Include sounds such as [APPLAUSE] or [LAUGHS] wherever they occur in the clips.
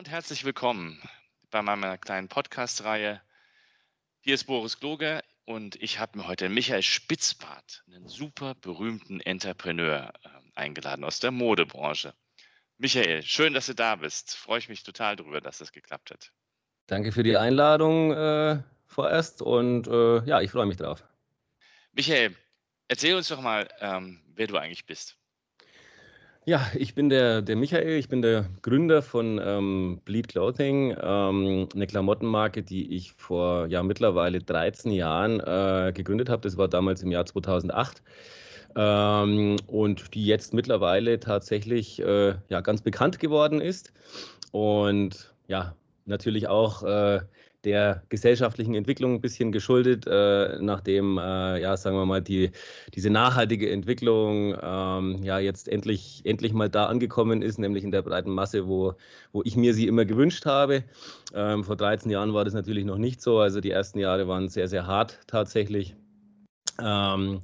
Und herzlich willkommen bei meiner kleinen Podcast-Reihe. Hier ist Boris Gloger und ich habe mir heute Michael Spitzbart, einen super berühmten Entrepreneur, äh, eingeladen aus der Modebranche. Michael, schön, dass du da bist. Freue ich mich total darüber, dass das geklappt hat. Danke für die Einladung äh, vorerst und äh, ja, ich freue mich drauf. Michael, erzähl uns doch mal, ähm, wer du eigentlich bist. Ja, ich bin der, der Michael, ich bin der Gründer von ähm, Bleed Clothing, ähm, eine Klamottenmarke, die ich vor ja, mittlerweile 13 Jahren äh, gegründet habe. Das war damals im Jahr 2008. Ähm, und die jetzt mittlerweile tatsächlich äh, ja, ganz bekannt geworden ist. Und ja, natürlich auch äh, der gesellschaftlichen Entwicklung ein bisschen geschuldet, äh, nachdem, äh, ja, sagen wir mal, die, diese nachhaltige Entwicklung ähm, ja jetzt endlich, endlich mal da angekommen ist, nämlich in der breiten Masse, wo, wo ich mir sie immer gewünscht habe. Ähm, vor 13 Jahren war das natürlich noch nicht so. Also die ersten Jahre waren sehr, sehr hart tatsächlich. Ähm,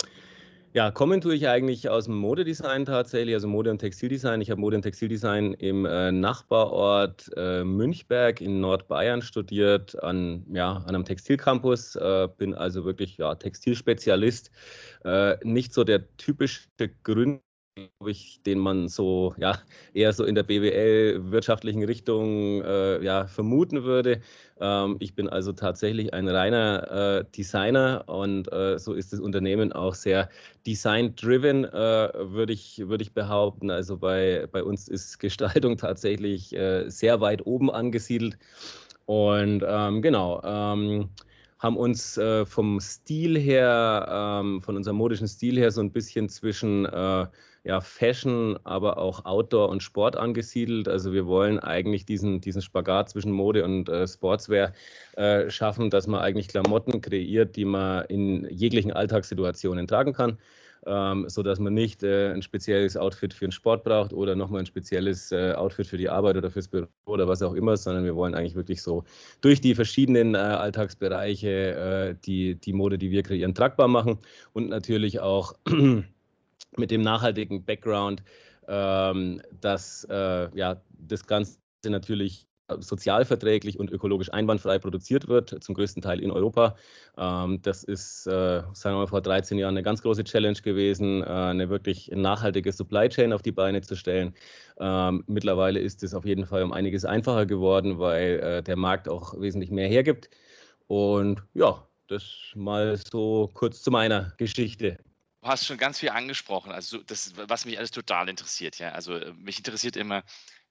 ja, kommen tue ich eigentlich aus dem Modedesign tatsächlich, also Mode- und Textildesign. Ich habe Mode- und Textildesign im äh, Nachbarort äh, Münchberg in Nordbayern studiert, an, ja, an einem Textilcampus. Äh, bin also wirklich ja, Textilspezialist. Äh, nicht so der typische Gründer ich, den man so ja eher so in der BWL wirtschaftlichen Richtung äh, ja vermuten würde. Ähm, ich bin also tatsächlich ein reiner äh, Designer und äh, so ist das Unternehmen auch sehr design-driven, äh, würde ich, würd ich behaupten. Also bei, bei uns ist Gestaltung [LAUGHS] tatsächlich äh, sehr weit oben angesiedelt. Und ähm, genau, ähm, haben uns äh, vom Stil her, ähm, von unserem modischen Stil her so ein bisschen zwischen äh, ja, Fashion, aber auch Outdoor und Sport angesiedelt. Also wir wollen eigentlich diesen, diesen Spagat zwischen Mode und äh, Sportswear äh, schaffen, dass man eigentlich Klamotten kreiert, die man in jeglichen Alltagssituationen tragen kann ähm, sodass man nicht äh, ein spezielles Outfit für den Sport braucht oder nochmal ein spezielles äh, Outfit für die Arbeit oder fürs Büro oder was auch immer, sondern wir wollen eigentlich wirklich so durch die verschiedenen äh, Alltagsbereiche äh, die, die Mode, die wir kreieren, tragbar machen und natürlich auch mit dem nachhaltigen Background, ähm, dass äh, ja, das Ganze natürlich sozialverträglich und ökologisch einwandfrei produziert wird, zum größten Teil in Europa. Ähm, das ist, äh, sagen wir mal, vor 13 Jahren eine ganz große Challenge gewesen, äh, eine wirklich nachhaltige Supply Chain auf die Beine zu stellen. Ähm, mittlerweile ist es auf jeden Fall um einiges einfacher geworden, weil äh, der Markt auch wesentlich mehr hergibt. Und ja, das mal so kurz zu meiner Geschichte. Du hast schon ganz viel angesprochen, also das, was mich alles total interessiert. Ja, also mich interessiert immer,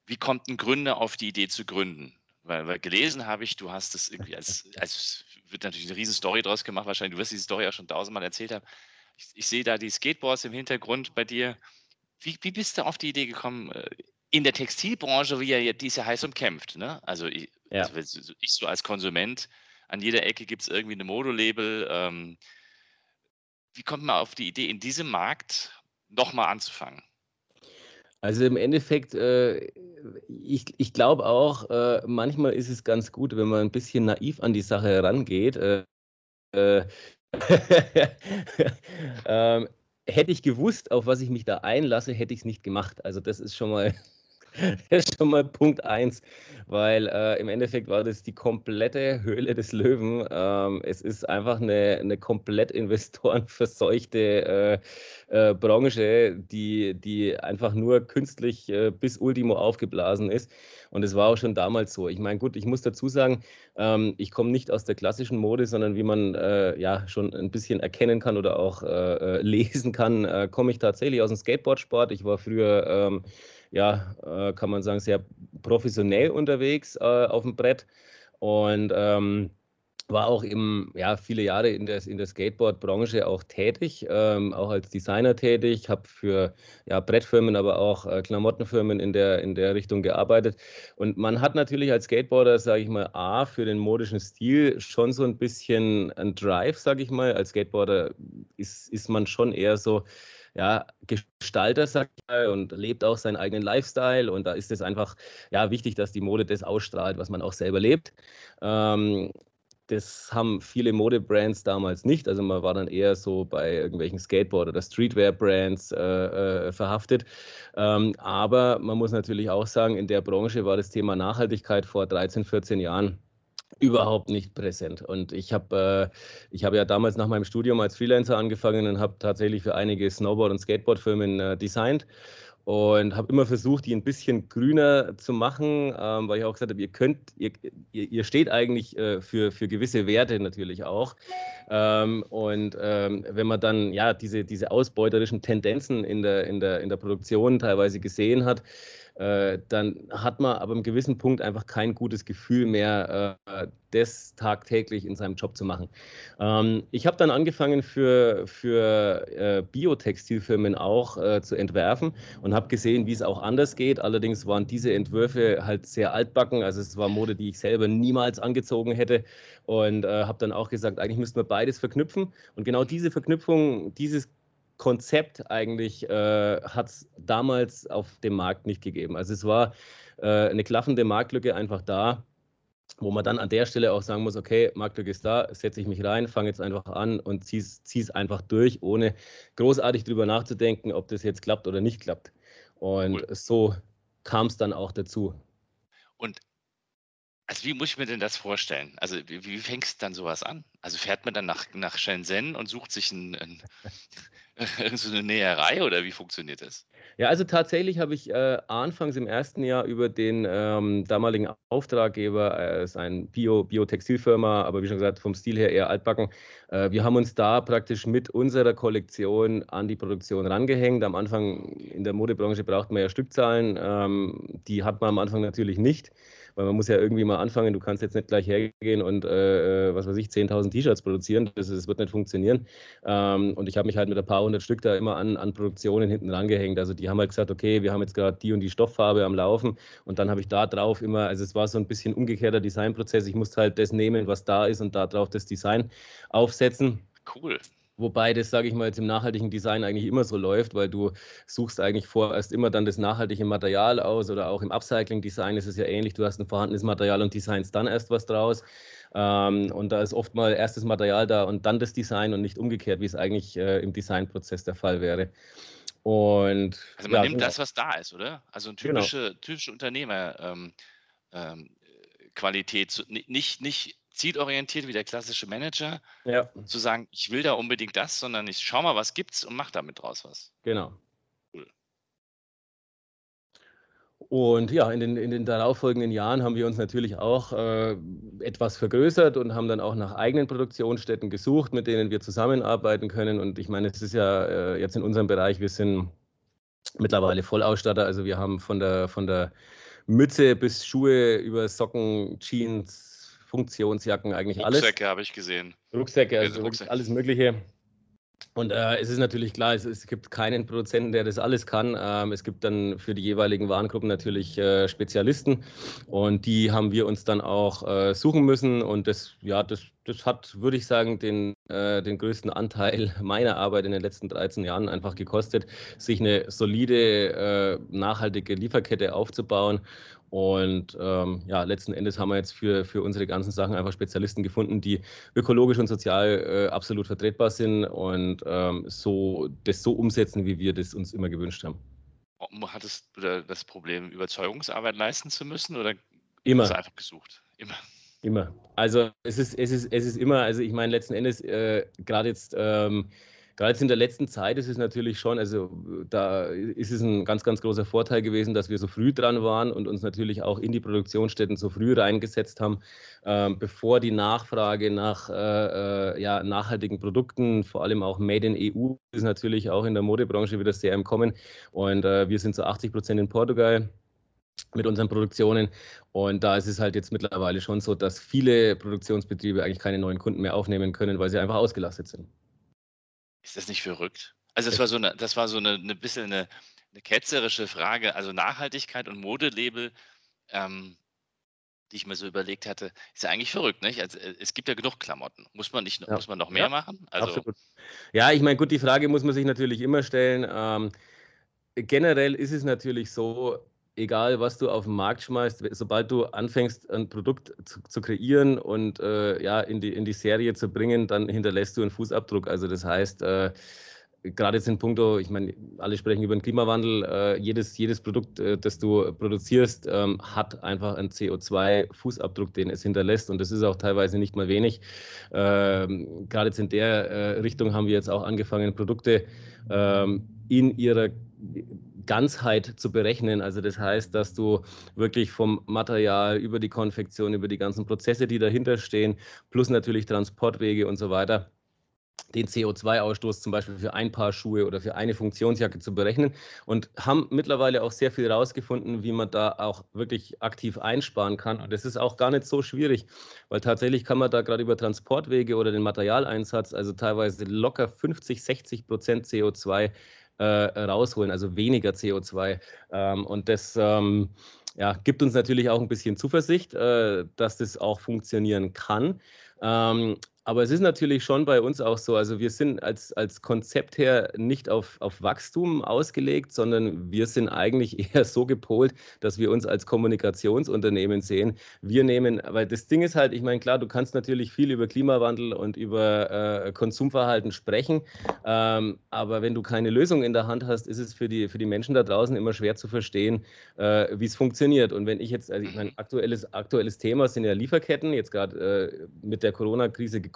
wie kommt ein Gründer auf die Idee zu gründen? Weil, weil gelesen habe ich, du hast das irgendwie als, als wird natürlich eine riesen Story draus gemacht, wahrscheinlich, du wirst diese Story auch schon tausendmal erzählt haben. Ich, ich sehe da die Skateboards im Hintergrund bei dir. Wie, wie bist du auf die Idee gekommen, äh, in der Textilbranche, wie ja, die ist ja heiß umkämpft, ne? Also ich, ja. also ich so als Konsument, an jeder Ecke gibt es irgendwie eine Modelabel. Ähm, wie kommt man auf die Idee, in diesem Markt nochmal anzufangen? Also im Endeffekt, äh, ich, ich glaube auch, äh, manchmal ist es ganz gut, wenn man ein bisschen naiv an die Sache herangeht. Äh, äh [LAUGHS] ähm, hätte ich gewusst, auf was ich mich da einlasse, hätte ich es nicht gemacht. Also das ist schon mal [LAUGHS] Das ist schon mal Punkt eins, weil äh, im Endeffekt war das die komplette Höhle des Löwen. Ähm, es ist einfach eine, eine komplett investorenverseuchte äh, äh, Branche, die, die einfach nur künstlich äh, bis Ultimo aufgeblasen ist. Und es war auch schon damals so. Ich meine, gut, ich muss dazu sagen, ähm, ich komme nicht aus der klassischen Mode, sondern wie man äh, ja schon ein bisschen erkennen kann oder auch äh, lesen kann, komme ich tatsächlich aus dem Skateboardsport. Ich war früher ähm, ja, äh, kann man sagen, sehr professionell unterwegs äh, auf dem Brett. Und ähm, war auch im, ja, viele Jahre in der, in der Skateboard-Branche auch tätig, ähm, auch als Designer tätig, habe für ja, Brettfirmen, aber auch äh, Klamottenfirmen in der, in der Richtung gearbeitet. Und man hat natürlich als Skateboarder, sage ich mal, A, für den modischen Stil schon so ein bisschen ein Drive, sage ich mal. Als Skateboarder ist, ist man schon eher so, ja, Gestalter, sag ich mal, und lebt auch seinen eigenen Lifestyle. Und da ist es einfach ja, wichtig, dass die Mode das ausstrahlt, was man auch selber lebt. Ähm, das haben viele Modebrands damals nicht. Also man war dann eher so bei irgendwelchen Skateboard- oder Streetwear-Brands äh, äh, verhaftet. Ähm, aber man muss natürlich auch sagen, in der Branche war das Thema Nachhaltigkeit vor 13, 14 Jahren überhaupt nicht präsent. Und ich habe äh, hab ja damals nach meinem Studium als Freelancer angefangen und habe tatsächlich für einige Snowboard- und Skateboard-Firmen äh, designt und habe immer versucht, die ein bisschen grüner zu machen, ähm, weil ich auch gesagt habe, ihr könnt, ihr, ihr steht eigentlich äh, für, für gewisse Werte natürlich auch. Ähm, und ähm, wenn man dann ja diese, diese ausbeuterischen Tendenzen in der, in, der, in der Produktion teilweise gesehen hat, äh, dann hat man aber im gewissen Punkt einfach kein gutes Gefühl mehr, äh, das tagtäglich in seinem Job zu machen. Ähm, ich habe dann angefangen für, für äh, Biotextilfirmen auch äh, zu entwerfen und habe gesehen, wie es auch anders geht. Allerdings waren diese Entwürfe halt sehr altbacken, also es war Mode, die ich selber niemals angezogen hätte und äh, habe dann auch gesagt, eigentlich müssten wir beides verknüpfen und genau diese Verknüpfung, dieses Konzept eigentlich äh, hat es damals auf dem Markt nicht gegeben. Also es war äh, eine klaffende Marktlücke einfach da, wo man dann an der Stelle auch sagen muss, okay, Marktlücke ist da, setze ich mich rein, fange jetzt einfach an und ziehe es einfach durch, ohne großartig drüber nachzudenken, ob das jetzt klappt oder nicht klappt. Und cool. so kam es dann auch dazu. Und also wie muss ich mir denn das vorstellen? Also wie, wie fängst du dann sowas an? Also fährt man dann nach, nach Shenzhen und sucht sich ein, ein [LAUGHS] [LAUGHS] so eine Näherei oder wie funktioniert das? Ja, also tatsächlich habe ich äh, anfangs im ersten Jahr über den ähm, damaligen Auftraggeber, äh, ist ein Bio, Biotextilfirma, aber wie schon gesagt, vom Stil her eher altbacken. Äh, wir haben uns da praktisch mit unserer Kollektion an die Produktion rangehängt. Am Anfang in der Modebranche braucht man ja Stückzahlen, ähm, die hat man am Anfang natürlich nicht weil man muss ja irgendwie mal anfangen. Du kannst jetzt nicht gleich hergehen und, äh, äh was weiß ich, 10.000 T-Shirts produzieren. Das, das, wird nicht funktionieren. Ähm, und ich habe mich halt mit ein paar hundert Stück da immer an, an Produktionen hinten rangehängt. Also die haben halt gesagt, okay, wir haben jetzt gerade die und die Stofffarbe am Laufen. Und dann habe ich da drauf immer, also es war so ein bisschen umgekehrter Designprozess. Ich musste halt das nehmen, was da ist und da drauf das Design aufsetzen. Cool. Wobei das, sage ich mal, jetzt im nachhaltigen Design eigentlich immer so läuft, weil du suchst eigentlich vorerst immer dann das nachhaltige Material aus oder auch im Upcycling-Design ist es ja ähnlich. Du hast ein vorhandenes Material und designst dann erst was draus. Ähm, und da ist oft mal erst das Material da und dann das Design und nicht umgekehrt, wie es eigentlich äh, im Designprozess der Fall wäre. Und, also man ja, nimmt das, was da ist, oder? Also eine typische, genau. typische Unternehmerqualität. Ähm, ähm, nicht, nicht zielorientiert wie der klassische Manager, ja. zu sagen, ich will da unbedingt das, sondern ich schau mal, was gibt's und mach damit draus was. Genau. Cool. Und ja, in den, in den darauffolgenden Jahren haben wir uns natürlich auch äh, etwas vergrößert und haben dann auch nach eigenen Produktionsstätten gesucht, mit denen wir zusammenarbeiten können. Und ich meine, es ist ja äh, jetzt in unserem Bereich, wir sind mittlerweile Vollausstatter. Also wir haben von der, von der Mütze bis Schuhe über Socken, Jeans, Funktionsjacken, eigentlich Rucksäcke alles. Rucksäcke habe ich gesehen. Rucksäcke, also Rucksäcke. alles Mögliche. Und äh, es ist natürlich klar, es, es, gibt keinen Produzenten, der das alles kann. Ähm, es gibt dann für die jeweiligen Warengruppen natürlich äh, Spezialisten und die haben wir uns dann auch äh, suchen müssen. Und das, ja, das, das hat, würde ich sagen, den, äh, den größten Anteil [LAUGHS] meiner Arbeit in den letzten 13 Jahren einfach gekostet, sich eine solide, äh, nachhaltige Lieferkette aufzubauen und ähm, ja, letzten Endes haben wir jetzt für, für unsere ganzen Sachen einfach Spezialisten gefunden, die ökologisch und sozial äh, absolut vertretbar sind und ähm, so, das so umsetzen, wie wir das uns immer gewünscht haben. Hattest du das Problem, Überzeugungsarbeit leisten zu müssen oder immer. hast du einfach gesucht? Immer. Immer. Also es ist, es ist, es ist immer, also ich meine, letzten Endes, äh, gerade jetzt ähm, Gerade jetzt in der letzten Zeit ist es natürlich schon, also da ist es ein ganz, ganz großer Vorteil gewesen, dass wir so früh dran waren und uns natürlich auch in die Produktionsstätten so früh reingesetzt haben, äh, bevor die Nachfrage nach äh, äh, ja, nachhaltigen Produkten, vor allem auch Made in EU, ist natürlich auch in der Modebranche wieder sehr im Kommen. Und äh, wir sind zu 80 Prozent in Portugal mit unseren Produktionen. Und da ist es halt jetzt mittlerweile schon so, dass viele Produktionsbetriebe eigentlich keine neuen Kunden mehr aufnehmen können, weil sie einfach ausgelastet sind. Ist das nicht verrückt? Also das war so eine, das war so eine, eine bisschen eine, eine ketzerische Frage. Also Nachhaltigkeit und Modelabel, ähm, die ich mir so überlegt hatte, ist ja eigentlich verrückt, nicht? Also, äh, es gibt ja genug Klamotten. Muss man nicht, ja. muss man noch mehr ja, machen? Also, absolut. Ja, ich meine, gut, die Frage muss man sich natürlich immer stellen. Ähm, generell ist es natürlich so, egal was du auf den Markt schmeißt, sobald du anfängst, ein Produkt zu, zu kreieren und äh, ja, in die, in die Serie zu bringen, dann hinterlässt du einen Fußabdruck. Also das heißt, äh, gerade jetzt in puncto, ich meine, alle sprechen über den Klimawandel, äh, jedes, jedes Produkt, äh, das du produzierst, ähm, hat einfach einen CO2-Fußabdruck, den es hinterlässt und das ist auch teilweise nicht mal wenig. Ähm, gerade jetzt in der äh, Richtung haben wir jetzt auch angefangen, Produkte ähm, in ihrer Ganzheit zu berechnen. Also das heißt, dass du wirklich vom Material über die Konfektion, über die ganzen Prozesse, die dahinter stehen, plus natürlich Transportwege und so weiter, den CO2-Ausstoß zum Beispiel für ein Paar Schuhe oder für eine Funktionsjacke zu berechnen und haben mittlerweile auch sehr viel herausgefunden, wie man da auch wirklich aktiv einsparen kann. Und das ist auch gar nicht so schwierig, weil tatsächlich kann man da gerade über Transportwege oder den Materialeinsatz also teilweise locker 50, 60 Prozent CO2 äh, rausholen, also weniger CO2. Ähm, und das ähm, ja, gibt uns natürlich auch ein bisschen Zuversicht, äh, dass das auch funktionieren kann. Ähm, aber es ist natürlich schon bei uns auch so, also wir sind als, als Konzept her nicht auf, auf Wachstum ausgelegt, sondern wir sind eigentlich [LAUGHS] eher so gepolt, dass wir uns als Kommunikationsunternehmen sehen. Wir nehmen, weil das Ding ist halt, ich meine, klar, du kannst natürlich viel über Klimawandel und über äh, Konsumverhalten sprechen, ähm, aber wenn du keine Lösung in der Hand hast, ist es für die, für die Menschen da draußen immer schwer zu verstehen, äh, wie es funktioniert. Und wenn ich jetzt, also ich meine, aktuelles, aktuelles Thema sind ja Lieferketten, jetzt gerade äh, mit der Corona-Krise gekommen,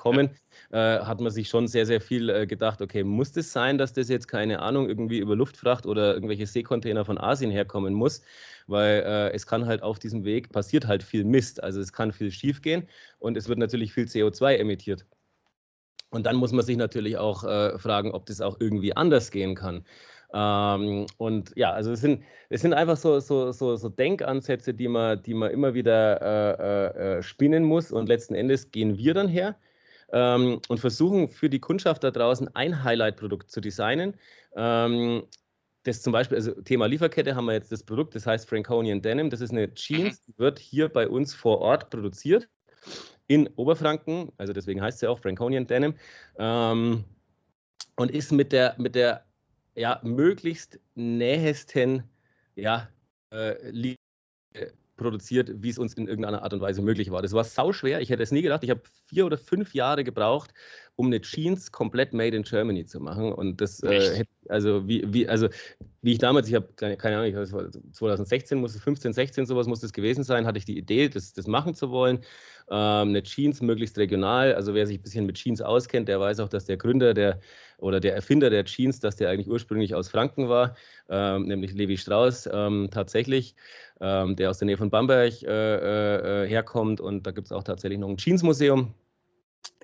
äh, hat man sich schon sehr, sehr viel äh, gedacht, okay, muss das sein, dass das jetzt keine Ahnung irgendwie über Luftfracht oder irgendwelche Seekontainer von Asien herkommen muss? Weil äh, es kann halt auf diesem Weg passiert halt viel Mist. Also es kann viel schief gehen und es wird natürlich viel CO2 emittiert. Und dann muss man sich natürlich auch äh, fragen, ob das auch irgendwie anders gehen kann. Ähm, und ja, also es sind, es sind einfach so, so, so, so Denkansätze, die man, die man immer wieder äh, äh, äh spinnen muss. Und letzten Endes gehen wir dann her ähm, und versuchen für die Kundschaft da draußen ein Highlight-Produkt zu designen. Ähm, das zum Beispiel, also Thema Lieferkette haben wir jetzt das Produkt, das heißt Franconian Denim. Das ist eine Jeans, mhm. die wird hier bei uns vor Ort produziert in Oberfranken, also deswegen heißt sie auch Franconian Denim. Ähm, und ist mit der, mit der ja, möglichst nähesten ja, äh, produziert, wie es uns in irgendeiner Art und Weise möglich war. Das war sau schwer. Ich hätte es nie gedacht. Ich habe vier oder fünf Jahre gebraucht, um eine Jeans komplett made in Germany zu machen. Und das äh, hätte, also wie, wie, also wie ich damals, ich habe keine, Ahnung, ich 2016 muss es 15, 16 sowas muss es gewesen sein, hatte ich die Idee, das, das machen zu wollen. Ähm, eine Jeans möglichst regional. Also wer sich ein bisschen mit Jeans auskennt, der weiß auch, dass der Gründer der oder der Erfinder der Jeans, dass der eigentlich ursprünglich aus Franken war, ähm, nämlich Levi Strauss ähm, tatsächlich, ähm, der aus der Nähe von Bamberg äh, äh, äh herkommt. Und da gibt es auch tatsächlich noch ein Jeansmuseum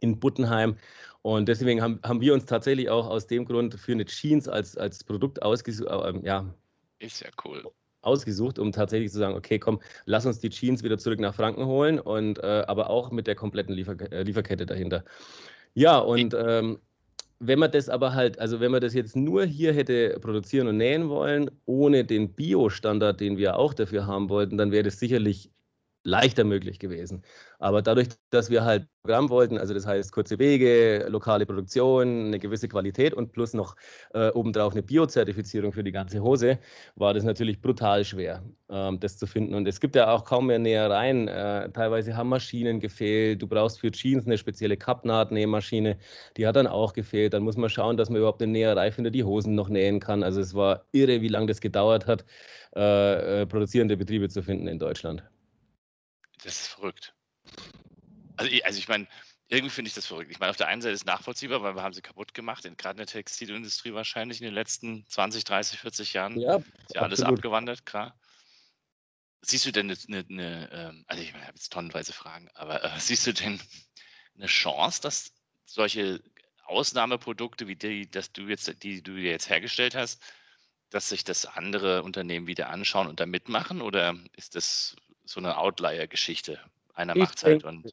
in Buttenheim. Und deswegen haben, haben wir uns tatsächlich auch aus dem Grund für eine Jeans als, als Produkt ausgesucht. Äh, ja, ist ja cool ausgesucht, um tatsächlich zu sagen, okay, komm, lass uns die Jeans wieder zurück nach Franken holen und äh, aber auch mit der kompletten Liefer äh, Lieferkette dahinter. Ja, und ähm, wenn man das aber halt, also wenn man das jetzt nur hier hätte produzieren und nähen wollen, ohne den Bio-Standard, den wir auch dafür haben wollten, dann wäre das sicherlich leichter möglich gewesen. Aber dadurch, dass wir halt Programm wollten, also das heißt kurze Wege, lokale Produktion, eine gewisse Qualität und plus noch äh, obendrauf eine Bio-Zertifizierung für die ganze Hose, war das natürlich brutal schwer, ähm, das zu finden. Und es gibt ja auch kaum mehr Nähereien. Äh, teilweise haben Maschinen gefehlt. Du brauchst für Jeans eine spezielle Kappnaht-Nähmaschine, die hat dann auch gefehlt. Dann muss man schauen, dass man überhaupt eine Näherei findet, die Hosen noch nähen kann. Also es war irre, wie lange das gedauert hat, äh, äh produzierende Betriebe zu finden in Deutschland. Das ist verrückt. Also, ich, also ich meine, irgendwie finde ich das verrückt. Ich meine, auf der einen Seite ist es nachvollziehbar, weil wir haben sie kaputt gemacht, gerade in der Textilindustrie wahrscheinlich in den letzten 20, 30, 40 Jahren. Ja, ist ja alles abgewandert, klar. Siehst du denn eine, eine, eine ähm, also ich, meine, ich habe jetzt tonnenweise Fragen, aber äh, [LAUGHS] siehst du denn eine Chance, dass solche Ausnahmeprodukte wie die, dass du jetzt, die du jetzt hergestellt hast, dass sich das andere Unternehmen wieder anschauen und da mitmachen? Oder ist das so eine Outlier-Geschichte? Einer macht es halt und.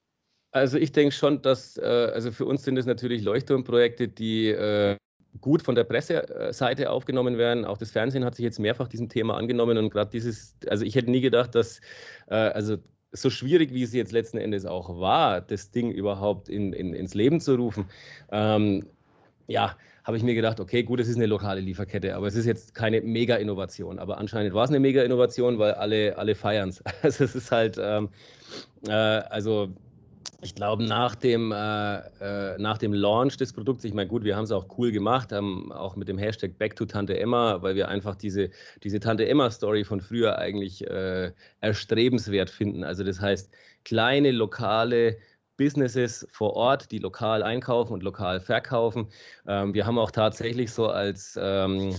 Also ich denke schon, dass, äh, also für uns sind es natürlich Leuchtturmprojekte, die äh, gut von der Presseseite aufgenommen werden. Auch das Fernsehen hat sich jetzt mehrfach diesem Thema angenommen und gerade dieses, also ich hätte nie gedacht, dass, äh, also so schwierig wie es jetzt letzten Endes auch war, das Ding überhaupt in, in, ins Leben zu rufen, ähm, ja, habe ich mir gedacht, okay, gut, es ist eine lokale Lieferkette, aber es ist jetzt keine Mega-Innovation. Aber anscheinend war es eine Mega-Innovation, weil alle, alle feiern es. [LAUGHS] Also es ist halt, ähm, äh, also ich glaube, nach, dem, äh, äh, nach dem Launch des Produkts, ich meine, gut, wir haben es auch cool gemacht, haben auch mit dem Hashtag Back to Tante Emma, weil wir einfach diese, diese Tante Emma-Story von früher eigentlich äh, erstrebenswert finden. Also das heißt, kleine, lokale Businesses vor Ort, die lokal einkaufen und lokal verkaufen. Ähm, wir haben auch tatsächlich so als ähm,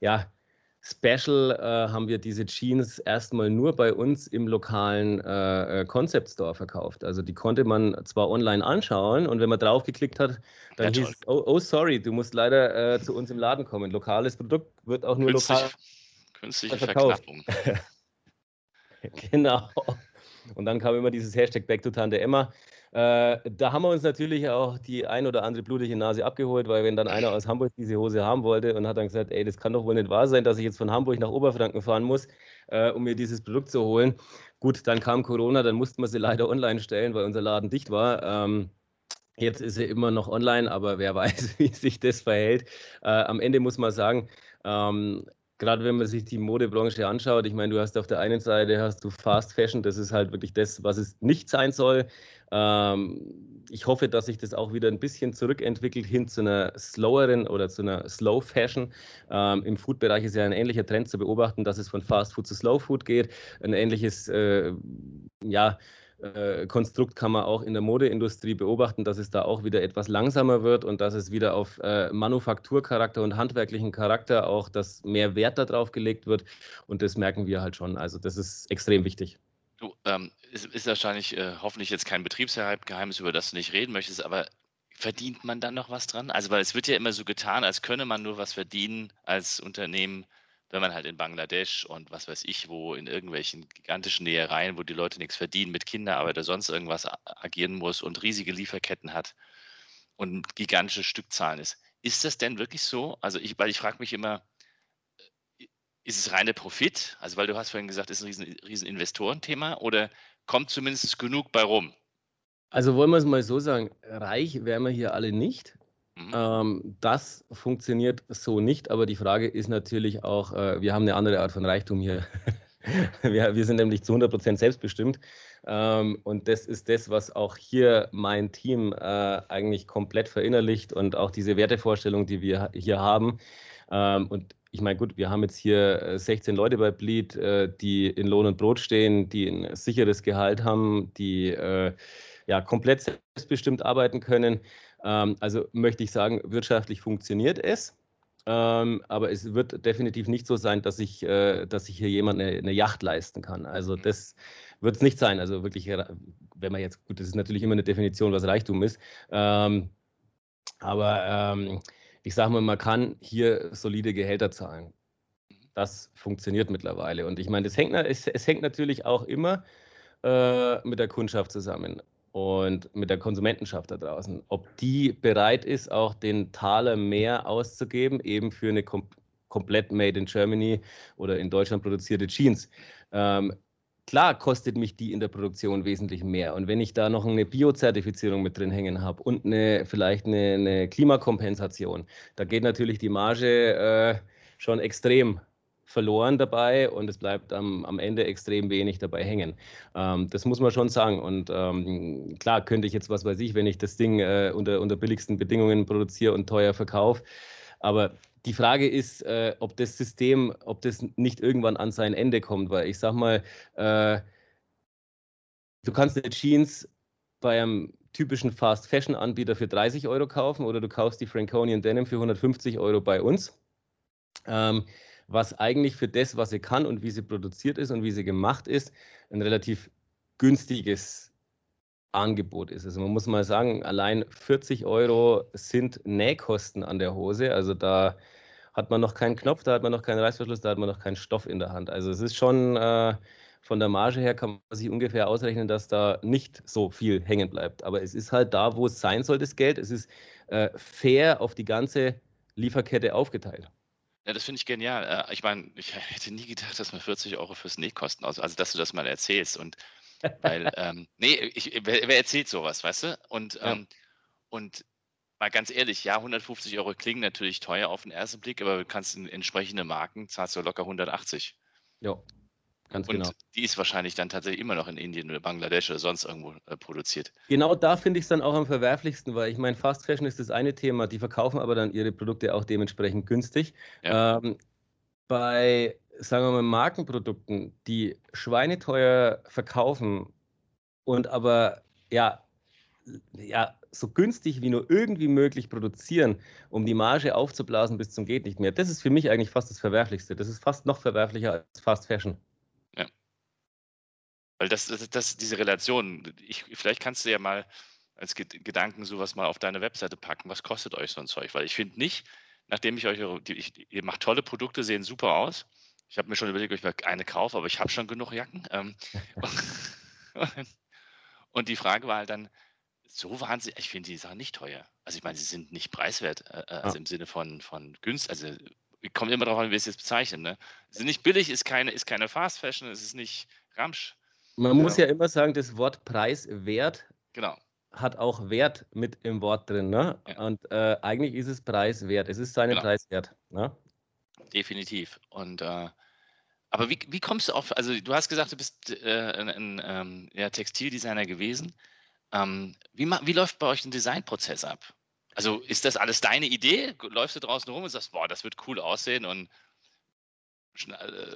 ja, Special äh, haben wir diese Jeans erstmal nur bei uns im lokalen äh, äh, Concept Store verkauft. Also die konnte man zwar online anschauen und wenn man draufgeklickt hat, dann ja, hieß es, oh, oh, sorry, du musst leider äh, zu uns im Laden kommen. Lokales Produkt wird auch nur Künstlich, lokal künstliche verkauft. [LAUGHS] genau. Und dann kam immer dieses Hashtag Back to Tante Emma. Äh, da haben wir uns natürlich auch die ein oder andere blutige Nase abgeholt, weil wenn dann einer aus Hamburg diese Hose haben wollte und hat dann gesagt, ey, das kann doch wohl nicht wahr sein, dass ich jetzt von Hamburg nach Oberfranken fahren muss, äh, um mir dieses Produkt zu holen. Gut, dann kam Corona, dann mussten wir sie leider online stellen, weil unser Laden dicht war. Ähm, Jetzt ist sie immer noch online, aber wer [LAUGHS] weiß, wie sich das verhält. Äh, am Ende muss man sagen, ähm, gerade wenn man sich die Modebranche anschaut, ich meine, du hast auf der einen Seite hast du Fast Fashion, das ist halt wirklich das, was es nicht sein soll. Ähm, ich hoffe, dass sich das auch wieder ein bisschen zurückentwickelt hin zu einer sloweren oder zu einer Slow Fashion. Ähm, Im Food-Bereich ist ja ein ähnlicher Trend zu beobachten, dass es von Fast Food zu Slow Food geht. Ein ähnliches, äh, ja, äh, Konstrukt kann man auch in der Modeindustrie beobachten, dass es da auch wieder etwas langsamer wird und dass es wieder auf äh, Manufakturcharakter und handwerklichen Charakter auch, dass mehr Wert darauf gelegt wird. Und das merken wir halt schon. Also das ist extrem wichtig. Du, ähm, ist, ist wahrscheinlich äh, hoffentlich jetzt kein Betriebsgeheimnis, über das du nicht reden möchtest, aber verdient man dann noch was dran? Also, weil es wird ja immer so getan, als könne man nur was verdienen als Unternehmen, wenn man halt in Bangladesch und was weiß ich wo, in irgendwelchen gigantischen Nähereien, wo die Leute nichts verdienen, mit Kinderarbeit oder sonst irgendwas agieren muss und riesige Lieferketten hat und gigantische Stückzahlen ist. Ist das denn wirklich so? Also ich, weil ich frage mich immer, äh, ist es reine Profit? Also weil du hast vorhin gesagt, ist ein riesen, riesen Investorenthema oder kommt zumindest genug bei rum? Also wollen wir es mal so sagen, reich wären wir hier alle nicht. Mhm. Ähm, das funktioniert so nicht, aber die Frage ist natürlich auch, äh, wir haben eine andere Art von Reichtum hier. [LAUGHS] wir, wir, sind nämlich zu 100 Prozent selbstbestimmt. Ähm, und das ist das, was auch hier mein Team äh, eigentlich komplett verinnerlicht und auch diese Wertevorstellung, die wir hier haben. Ähm, und ich meine, gut, wir haben jetzt hier 16 äh, Leute bei Bleed, äh, die in Lohn und Brot stehen, die ein sicheres Gehalt haben, die äh, ja komplett selbstbestimmt arbeiten können. Ähm, also möchte ich sagen, wirtschaftlich funktioniert es. Ähm, aber es wird definitiv nicht so sein, dass ich, äh, dass ich hier jemand eine, eine, Yacht leisten kann. Also das wird es nicht sein. Also wirklich, wenn man jetzt, gut, das ist natürlich immer eine Definition, was Reichtum ist. Ähm, aber ähm, ich sage mal, man kann hier solide Gehälter zahlen. Das funktioniert mittlerweile. Und ich meine, es hängt, es hängt natürlich auch immer äh, mit der Kundschaft zusammen und mit der Konsumentenschaft da draußen, ob die bereit ist, auch den Taler mehr auszugeben, eben für eine kom komplett made in Germany oder in Deutschland produzierte Jeans. Ähm, klar kostet mich die in der Produktion wesentlich mehr. Und wenn ich da noch eine Bio-Zertifizierung mit drin hängen habe und eine, vielleicht eine, eine, Klimakompensation, da geht natürlich die Marge äh, schon extrem verloren dabei und es bleibt am, am Ende extrem wenig dabei hängen. Ähm, das muss man schon sagen. Und ähm, klar könnte ich jetzt, was weiß ich, wenn ich das Ding äh, unter, unter billigsten Bedingungen produziere und teuer verkaufe. Aber die Frage ist, äh, ob das System, ob das nicht irgendwann an sein Ende kommt, weil ich sag mal, äh, du kannst eine Jeans bei einem typischen Fast Fashion Anbieter für 30 Euro kaufen oder du kaufst die Franconian Denim für 150 Euro bei uns. Ähm, was eigentlich für das, was sie kann und wie sie produziert ist und wie sie gemacht ist, ein relativ günstiges Angebot ist. Also man muss mal sagen, allein 40 Euro sind Nähkosten an der Hose. Also da hat man noch keinen Knopf, da hat man noch keinen Reißverschluss, da hat man noch keinen Stoff in der Hand. Also es ist schon äh, von der Marge her kann man sich ungefähr ausrechnen, dass da nicht so viel hängen bleibt. Aber es ist halt da, wo es sein soll, das Geld. Es ist äh, fair auf die ganze Lieferkette aufgeteilt. Ja, das finde ich genial. Äh, ich meine, ich hätte nie gedacht, dass man 40 Euro fürs Nähkosten aus, also dass du das mal erzählst. Und weil, [LAUGHS] ähm, nee, ich, wer, wer, erzählt sowas, weißt du? Und, ja. ähm, und mal ganz ehrlich, ja, 150 Euro klingen natürlich teuer auf den ersten Blick, aber du kannst in entsprechende Marken zahlst du locker 180. Ja, ganz Und genau. die ist wahrscheinlich dann tatsächlich immer noch in Indien oder Bangladesch oder sonst irgendwo äh, produziert. Genau da finde ich es dann auch am verwerflichsten, weil ich meine, Fast Fashion ist das eine Thema, die verkaufen aber dann ihre Produkte auch dementsprechend günstig. Ja. Ähm, bei, sagen wir mal, Markenprodukten, die schweineteuer verkaufen und aber ja, ja, so günstig wie nur irgendwie möglich produzieren, um die Marge aufzublasen bis zum geht nicht mehr. Das ist für mich eigentlich fast das Verwerflichste. Das ist fast noch verwerflicher als Fast Fashion. Weil das, das, das diese Relation, ich, vielleicht kannst du ja mal als Gedanken sowas mal auf deine Webseite packen. Was kostet euch so ein Zeug? Weil ich finde nicht, nachdem ich euch, ich, ihr macht tolle Produkte, sehen super aus. Ich habe mir schon überlegt, ob ich mal eine kaufe, aber ich habe schon genug Jacken. Ähm, [LAUGHS] und die Frage war halt dann, so wahnsinnig, ich finde die Sachen nicht teuer. Also ich meine, sie sind nicht preiswert, äh, äh also ja. im Sinne von, von günstig, also kommt immer darauf an, wie wir es jetzt bezeichnen. Ne? Sie sind nicht billig, ist keine, ist keine Fast Fashion, es ist nicht Ramsch. Man ja. muss ja immer sagen, das Wort preiswert genau. hat auch Wert mit im Wort drin. Ne? Ja. Und äh, eigentlich ist es preiswert. Es ist seinen genau. Preis wert. Ne? Definitiv. Und äh, aber wie, wie kommst du auf, also du hast gesagt, du bist äh, ein, ein ähm, ja, Textildesigner gewesen. Ähm, wie, wie läuft bei euch ein Designprozess ab? Also ist das alles deine Idee? Läufst du draußen rum und sagst, boah, das wird cool aussehen und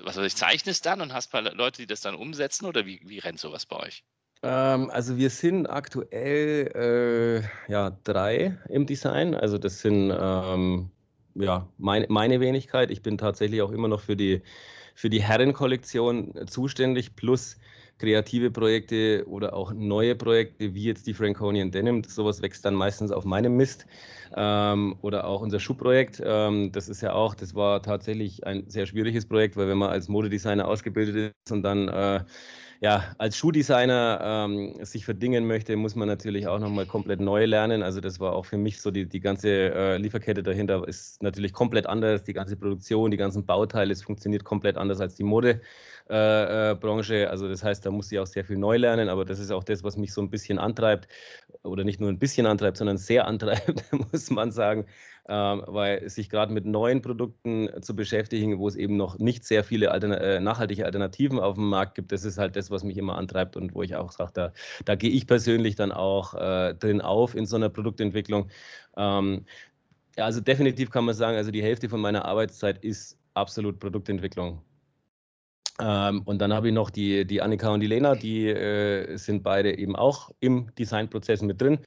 was weiß ich, zeichnest dann und hast ein paar Leute, die das dann umsetzen oder wie, wie rennt sowas bei euch? Ähm, also wir sind aktuell äh, ja, drei im Design. Also das sind ähm, ja, mein, meine Wenigkeit. Ich bin tatsächlich auch immer noch für die, für die Herrenkollektion zuständig, plus kreative Projekte oder auch neue Projekte, wie jetzt die Franconian Denim. Sowas wächst dann meistens auf meinem Mist. Ähm, oder auch unser Schuhprojekt. Ähm, das ist ja auch, das war tatsächlich ein sehr schwieriges Projekt, weil wenn man als Modedesigner ausgebildet ist und dann äh, ja, als Schuhdesigner ähm, sich verdingen möchte, muss man natürlich auch nochmal komplett neu lernen. Also das war auch für mich so, die, die ganze äh, Lieferkette dahinter ist natürlich komplett anders. Die ganze Produktion, die ganzen Bauteile, es funktioniert komplett anders als die Modebranche. Äh, äh, also das heißt, da muss ich auch sehr viel neu lernen, aber das ist auch das, was mich so ein bisschen antreibt oder nicht nur ein bisschen antreibt, sondern sehr [LAUGHS] antreibt, muss man sagen, ähm, weil sich gerade mit neuen Produkten zu beschäftigen, wo es eben noch nicht sehr viele Altern äh, nachhaltige Alternativen auf dem Markt gibt, das ist halt das, was mich immer antreibt und wo ich auch sage, da, da gehe ich persönlich dann auch äh, drin auf in so einer Produktentwicklung. Ähm, ja, also definitiv kann man sagen, also die Hälfte von meiner Arbeitszeit ist absolut Produktentwicklung. Ähm, und dann habe ich noch die, die Annika und die Lena, die äh, sind beide eben auch im Designprozess mit drin.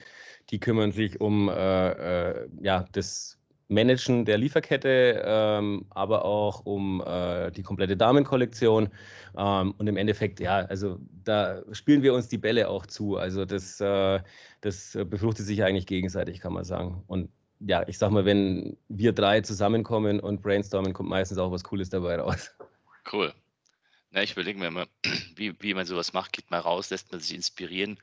Die kümmern sich um äh, äh, ja, das Managen der Lieferkette, ähm, aber auch um äh, die komplette Damenkollektion. Ähm, und im Endeffekt, ja, also da spielen wir uns die Bälle auch zu. Also das, äh, das befruchtet sich eigentlich gegenseitig, kann man sagen. Und ja, ich sag mal, wenn wir drei zusammenkommen und brainstormen, kommt meistens auch was Cooles dabei raus. Cool. Na, ich überlege mir immer, [CLEARS THROAT] wie, wie man sowas macht, geht mal raus, lässt man sich inspirieren.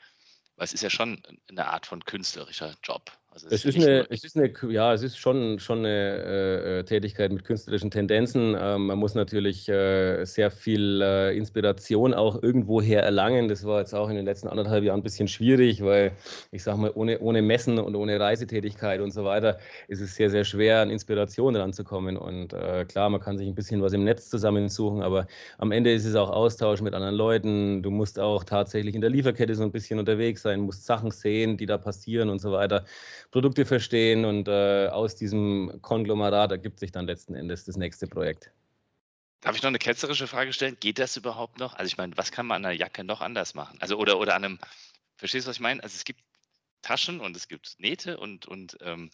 Weil es ist ja schon eine Art von künstlerischer Job. Also es, es, ist eine, es ist eine, ja, es ist schon, schon eine äh, äh, Tätigkeit mit künstlerischen Tendenzen. Ähm, man muss natürlich äh, sehr viel äh, Inspiration auch irgendwoher erlangen. Das war jetzt auch in den letzten anderthalb Jahren ein bisschen schwierig, weil ich sage mal, ohne, ohne Messen und ohne Reisetätigkeit und so weiter ist es sehr, sehr schwer, an Inspiration ranzukommen. Und äh, klar, man kann sich ein bisschen was im Netz zusammensuchen, aber am Ende ist es auch Austausch mit anderen Leuten. Du musst auch tatsächlich in der Lieferkette so ein bisschen unterwegs sein, musst Sachen sehen, die da passieren und so weiter. Produkte verstehen und äh, aus diesem Konglomerat ergibt sich dann letzten Endes das nächste Projekt. Darf ich noch eine ketzerische Frage stellen? Geht das überhaupt noch? Also ich meine, was kann man an einer Jacke noch anders machen? Also oder, oder an einem, verstehst du, was ich meine? Also es gibt Taschen und es gibt Nähte und, und ähm,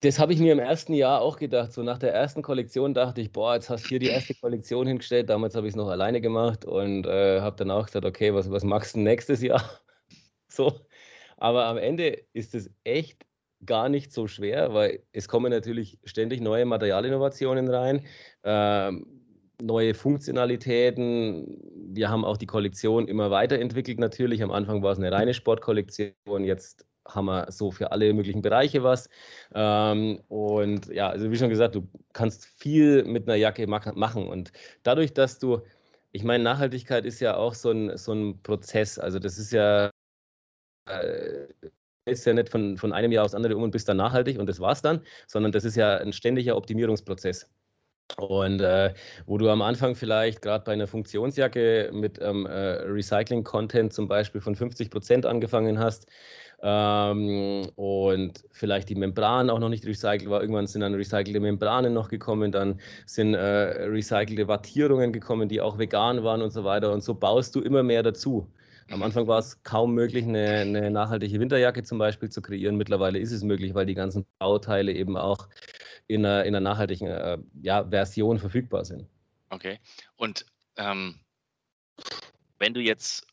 das habe ich mir im ersten Jahr auch gedacht. So nach der ersten Kollektion dachte ich, boah, jetzt hast du hier die erste Kollektion hingestellt. Damals habe ich es noch alleine gemacht und äh, habe dann auch gesagt, okay, was, was machst du nächstes Jahr? [LAUGHS] so. Aber am Ende ist es echt gar nicht so schwer, weil es kommen natürlich ständig neue Materialinnovationen rein, äh, neue Funktionalitäten. Wir haben auch die Kollektion immer weiterentwickelt natürlich. Am Anfang war es eine reine Sportkollektion, jetzt haben wir so für alle möglichen Bereiche was. Ähm, und ja, also wie schon gesagt, du kannst viel mit einer Jacke machen. Und dadurch, dass du, ich meine, Nachhaltigkeit ist ja auch so ein, so ein Prozess. Also das ist ja, äh, ist ja nicht von, von einem Jahr aufs andere um und bist dann nachhaltig und das war's dann, sondern das ist ja ein ständiger Optimierungsprozess. Und äh, wo du am Anfang vielleicht gerade bei einer Funktionsjacke mit ähm, äh, Recycling-Content zum Beispiel von 50 Prozent angefangen hast, ähm, und vielleicht die Membran auch noch nicht recycelt war. Irgendwann sind dann recycelte Membranen noch gekommen, dann sind äh, recycelte Wattierungen gekommen, die auch vegan waren und so weiter. Und so baust du immer mehr dazu. Am Anfang war es kaum möglich, eine, eine, nachhaltige Winterjacke zum Beispiel zu kreieren. Mittlerweile ist es möglich, weil die ganzen Bauteile eben auch in einer, in einer nachhaltigen äh, ja, Version verfügbar sind. Okay. Und ähm, wenn du jetzt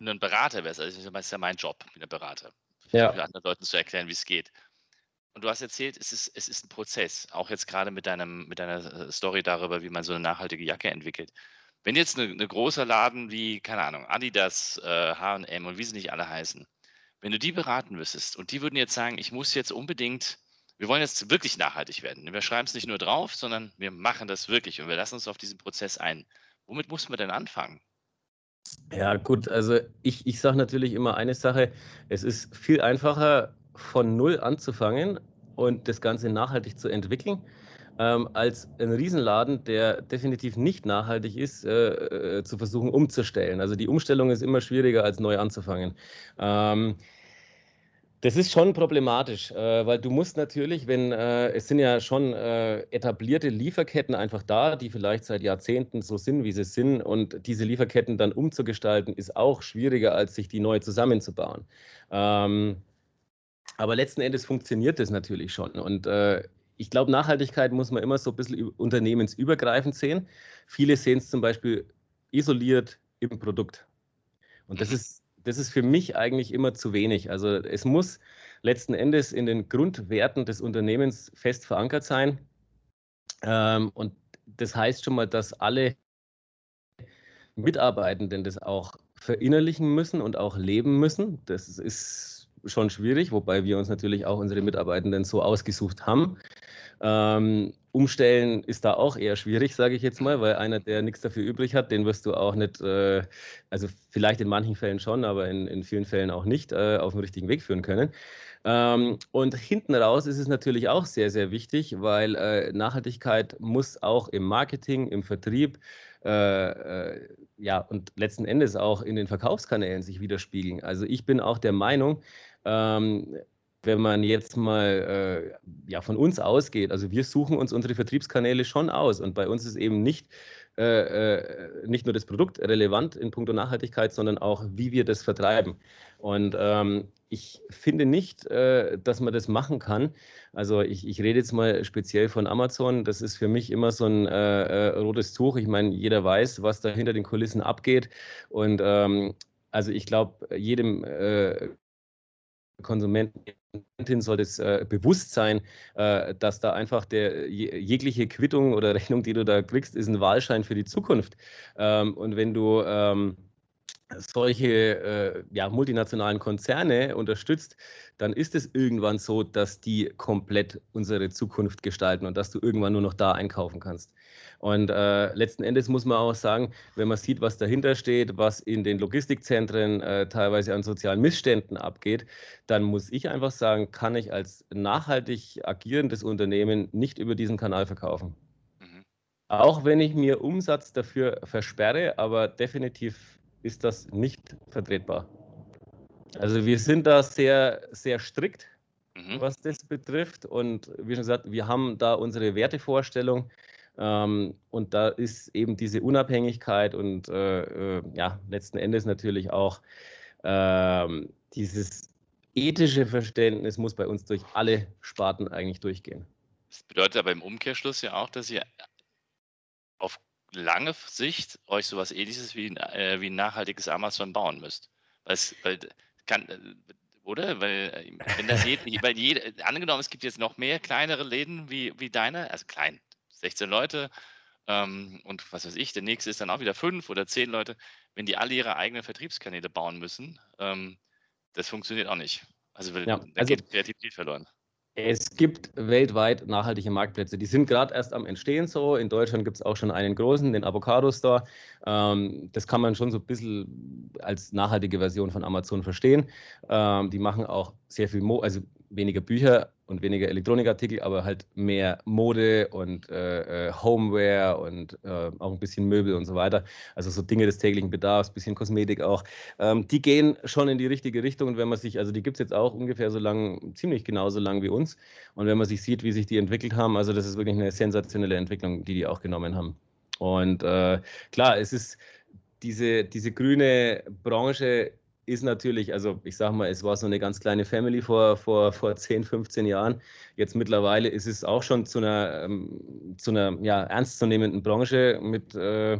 ein Berater wärst, also das ist ja mein Job, ich bin ein Berater, ja. für anderen Leuten zu erklären, wie es geht. Und du hast erzählt, es ist, es ist ein Prozess, auch jetzt gerade mit, deinem, mit deiner äh, Story darüber, wie man so eine nachhaltige Jacke entwickelt. Wenn jetzt eine, eine großer Laden wie, keine Ahnung, Adidas, HM und wie sie nicht alle heißen, wenn du die beraten müsstest und die würden jetzt sagen, ich muss jetzt unbedingt, wir wollen jetzt wirklich nachhaltig werden. Wir schreiben es nicht nur drauf, sondern wir machen das wirklich und wir lassen uns auf diesen Prozess ein. Womit muss man denn anfangen? Ja, gut, also ich, ich sage natürlich immer eine Sache, es ist viel einfacher von null anzufangen und das Ganze nachhaltig zu entwickeln, ähm, als ein Riesenladen, der definitiv nicht nachhaltig ist, äh, äh, zu versuchen umzustellen. Also die Umstellung ist immer schwieriger, als neu anzufangen. Ähm, das ist schon problematisch, äh, weil du musst natürlich, wenn äh, es sind ja schon etablierte Lieferketten einfach da, die vielleicht seit Jahrzehnten so sind, wie sie sind, und diese Lieferketten dann umzugestalten, ist auch schwieriger, als sich die neu zusammenzubauen. Ähm, aber letzten Endes funktioniert das natürlich schon. Und ich glaube, Nachhaltigkeit muss man immer so ein bisschen unternehmensübergreifend sehen. Viele sehen es zum Beispiel isoliert im Produkt. Und das mhm. ist das ist für mich eigentlich immer zu wenig. Also es muss letzten Endes in den Grundwerten des Unternehmens fest verankert sein. Ähm, und das heißt schon mal, dass alle Mitarbeitenden das auch verinnerlichen müssen und auch leben müssen. Das ist schon schwierig, wobei wir uns natürlich auch unsere Mitarbeitenden so ausgesucht haben. Ähm, umstellen ist da auch eher schwierig, sage ich jetzt mal, weil einer, der nichts dafür übrig hat, den wirst du auch nicht, äh, also vielleicht in manchen Fällen schon, aber in, in vielen Fällen auch nicht äh, auf den richtigen Weg führen können. Ähm, und hinten raus ist es natürlich auch sehr, sehr wichtig, weil äh, Nachhaltigkeit muss auch im Marketing, im Vertrieb, äh, äh, ja, und letzten Endes auch in den Verkaufskanälen sich widerspiegeln. Also ich bin auch der Meinung, ähm, wenn man jetzt mal äh, ja, von uns ausgeht, also wir suchen uns unsere Vertriebskanäle schon aus und bei uns ist eben nicht, äh, äh, nicht nur das Produkt relevant in puncto Nachhaltigkeit, sondern auch, wie wir das vertreiben. Und ähm, ich finde nicht, äh, dass man das machen kann. Also ich, ich, rede jetzt mal speziell von Amazon. Das ist für mich immer so ein äh, äh, rotes Tuch. Ich meine, jeder weiß, was da hinter den Kulissen abgeht. Und ähm, also ich glaube, jedem Konsumenten sollte es äh, bewusst sein, äh, dass da einfach der jegliche Quittung oder [LAUGHS] Rechnung, die du da kriegst, ist ein Wahlschein für die Zukunft. Ähm, und wenn du ähm, solche äh, ja, multinationalen Konzerne unterstützt, dann ist es irgendwann so, dass die komplett unsere Zukunft gestalten und dass du irgendwann nur noch da einkaufen kannst. Und äh, letzten Endes muss man auch sagen, wenn man sieht, was dahinter steht, was in den Logistikzentren äh, teilweise an sozialen Missständen abgeht, dann muss ich einfach sagen, kann ich als nachhaltig agierendes Unternehmen nicht über diesen Kanal verkaufen. Mhm. Auch wenn ich mir Umsatz dafür versperre, aber definitiv ist das nicht vertretbar. Also wir sind da sehr, sehr strikt, mhm. was das betrifft. Und wie schon gesagt, wir haben da unsere Wertevorstellung. Ähm, und da ist eben diese Unabhängigkeit und äh, äh, ja, letzten Endes natürlich auch äh, dieses ethische Verständnis muss bei uns durch alle Sparten eigentlich durchgehen. Das bedeutet aber im Umkehrschluss ja auch, dass ihr auf lange Sicht euch sowas ähnliches wie, äh, wie ein nachhaltiges Amazon bauen müsst. Weil, es, weil kann, oder? Weil, äh, wenn das jede, weil jede, angenommen, es gibt jetzt noch mehr kleinere Läden wie, wie deine, also klein, 16 Leute ähm, und was weiß ich, der nächste ist dann auch wieder fünf oder zehn Leute. Wenn die alle ihre eigenen Vertriebskanäle bauen müssen, ähm, das funktioniert auch nicht. Also, ja, da also, geht Kreativität verloren. Es gibt weltweit nachhaltige Marktplätze. Die sind gerade erst am Entstehen so. In Deutschland gibt es auch schon einen großen, den Avocado Store. Ähm, das kann man schon so ein bisschen als nachhaltige Version von Amazon verstehen. Ähm, die machen auch sehr viel, Mo also weniger Bücher und weniger Elektronikartikel, aber halt mehr Mode und äh, äh, Homeware und äh, auch ein bisschen Möbel und so weiter. Also so Dinge des täglichen Bedarfs, bisschen Kosmetik auch. Ähm, die gehen schon in die richtige Richtung und wenn man sich, also die gibt es jetzt auch ungefähr so lang, ziemlich genauso lang wie uns. Und wenn man sich sieht, wie sich die entwickelt haben, also das ist wirklich eine sensationelle Entwicklung, die die auch genommen haben. Und äh, klar, es ist diese, diese grüne Branche ist natürlich, also ich sag mal, es war so eine ganz kleine Family vor, vor, vor 10, 15 Jahren. Jetzt mittlerweile ist es auch schon zu einer, ähm, zu einer ja, ernstzunehmenden Branche mit äh,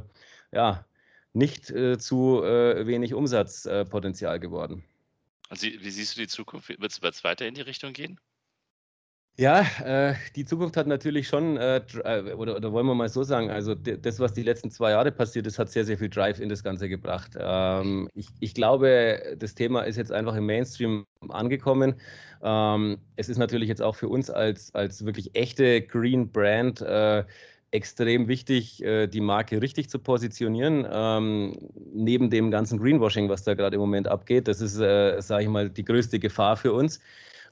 ja, nicht äh, zu äh, wenig Umsatzpotenzial geworden. Und wie siehst du die Zukunft? Wird es weiter in die Richtung gehen? Ja, äh, die Zukunft hat natürlich schon, äh, äh, oder, oder wollen wir mal so sagen, also das, was die letzten zwei Jahre passiert ist, hat sehr, sehr viel Drive in das Ganze gebracht. Ähm, ich, ich glaube, das Thema ist jetzt einfach im Mainstream angekommen. Ähm, es ist natürlich jetzt auch für uns als, als wirklich echte Green Brand äh, extrem wichtig, äh, die Marke richtig zu positionieren. Ähm, neben dem ganzen Greenwashing, was da gerade im Moment abgeht, das ist, äh, sage ich mal, die größte Gefahr für uns.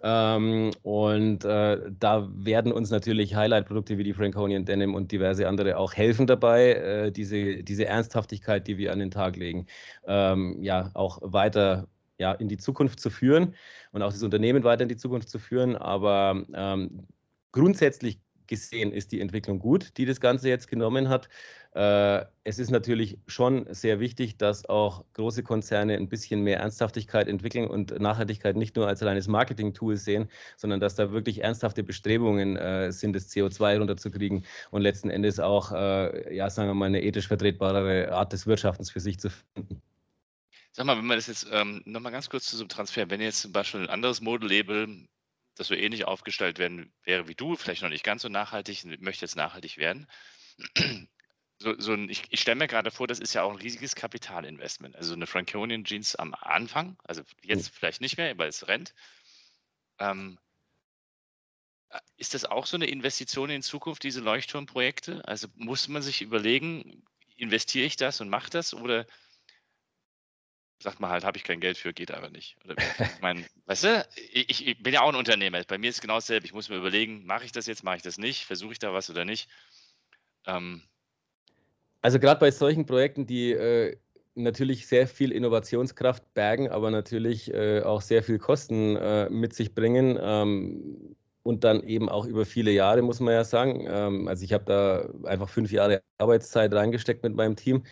Ähm, und äh, da werden uns natürlich Highlight-Produkte wie die Franconian Denim und diverse andere auch helfen dabei, äh, diese, diese Ernsthaftigkeit, die wir an den Tag legen, ähm, ja auch weiter ja, in die Zukunft zu führen und auch das Unternehmen weiter in die Zukunft zu führen. Aber ähm, grundsätzlich gesehen ist die Entwicklung gut, die das Ganze jetzt genommen hat. Äh, es ist natürlich schon sehr wichtig, dass auch große Konzerne ein bisschen mehr Ernsthaftigkeit entwickeln und Nachhaltigkeit nicht nur als reines Marketing-Tool sehen, sondern dass da wirklich ernsthafte Bestrebungen äh, sind, das CO2 runterzukriegen und letzten Endes auch, äh, ja, sagen wir mal, eine ethisch vertretbarere Art des Wirtschaftens für sich zu finden. Sag mal, wenn man das jetzt ähm, nochmal ganz kurz zu so einem Transfer, wenn jetzt zum Beispiel ein anderes Modelabel das so ähnlich aufgestellt werden wäre wie du, vielleicht noch nicht ganz so nachhaltig, möchte jetzt nachhaltig werden. [CLEARS THROAT] So, so ein, ich, ich stelle mir gerade vor, das ist ja auch ein riesiges Kapitalinvestment. Also eine Franconian Jeans am Anfang, also jetzt vielleicht nicht mehr, weil es rennt. Ähm, äh, ist das auch so eine Investition in Zukunft, diese Leuchtturmprojekte? Also muss man sich überlegen, investiere ich das und mache das oder sagt man halt, habe ich kein Geld für, geht aber nicht. Oder, [LAUGHS] ich meine, weißt du, ich, ich, bin ja auch ein Unternehmer. Bei mir ist es genau dasselbe. Ich muss mir überlegen, mache ich das jetzt, mache ich das nicht, versuche ich da was oder nicht. Ähm, also gerade bei solchen Projekten, die äh, natürlich sehr viel Innovationskraft bergen, aber natürlich äh, auch sehr viel Kosten äh, mit sich bringen. Ähm, und dann eben auch über viele Jahre, muss man ja sagen. Ähm, also ich habe da einfach fünf Jahre Arbeitszeit reingesteckt mit meinem Team.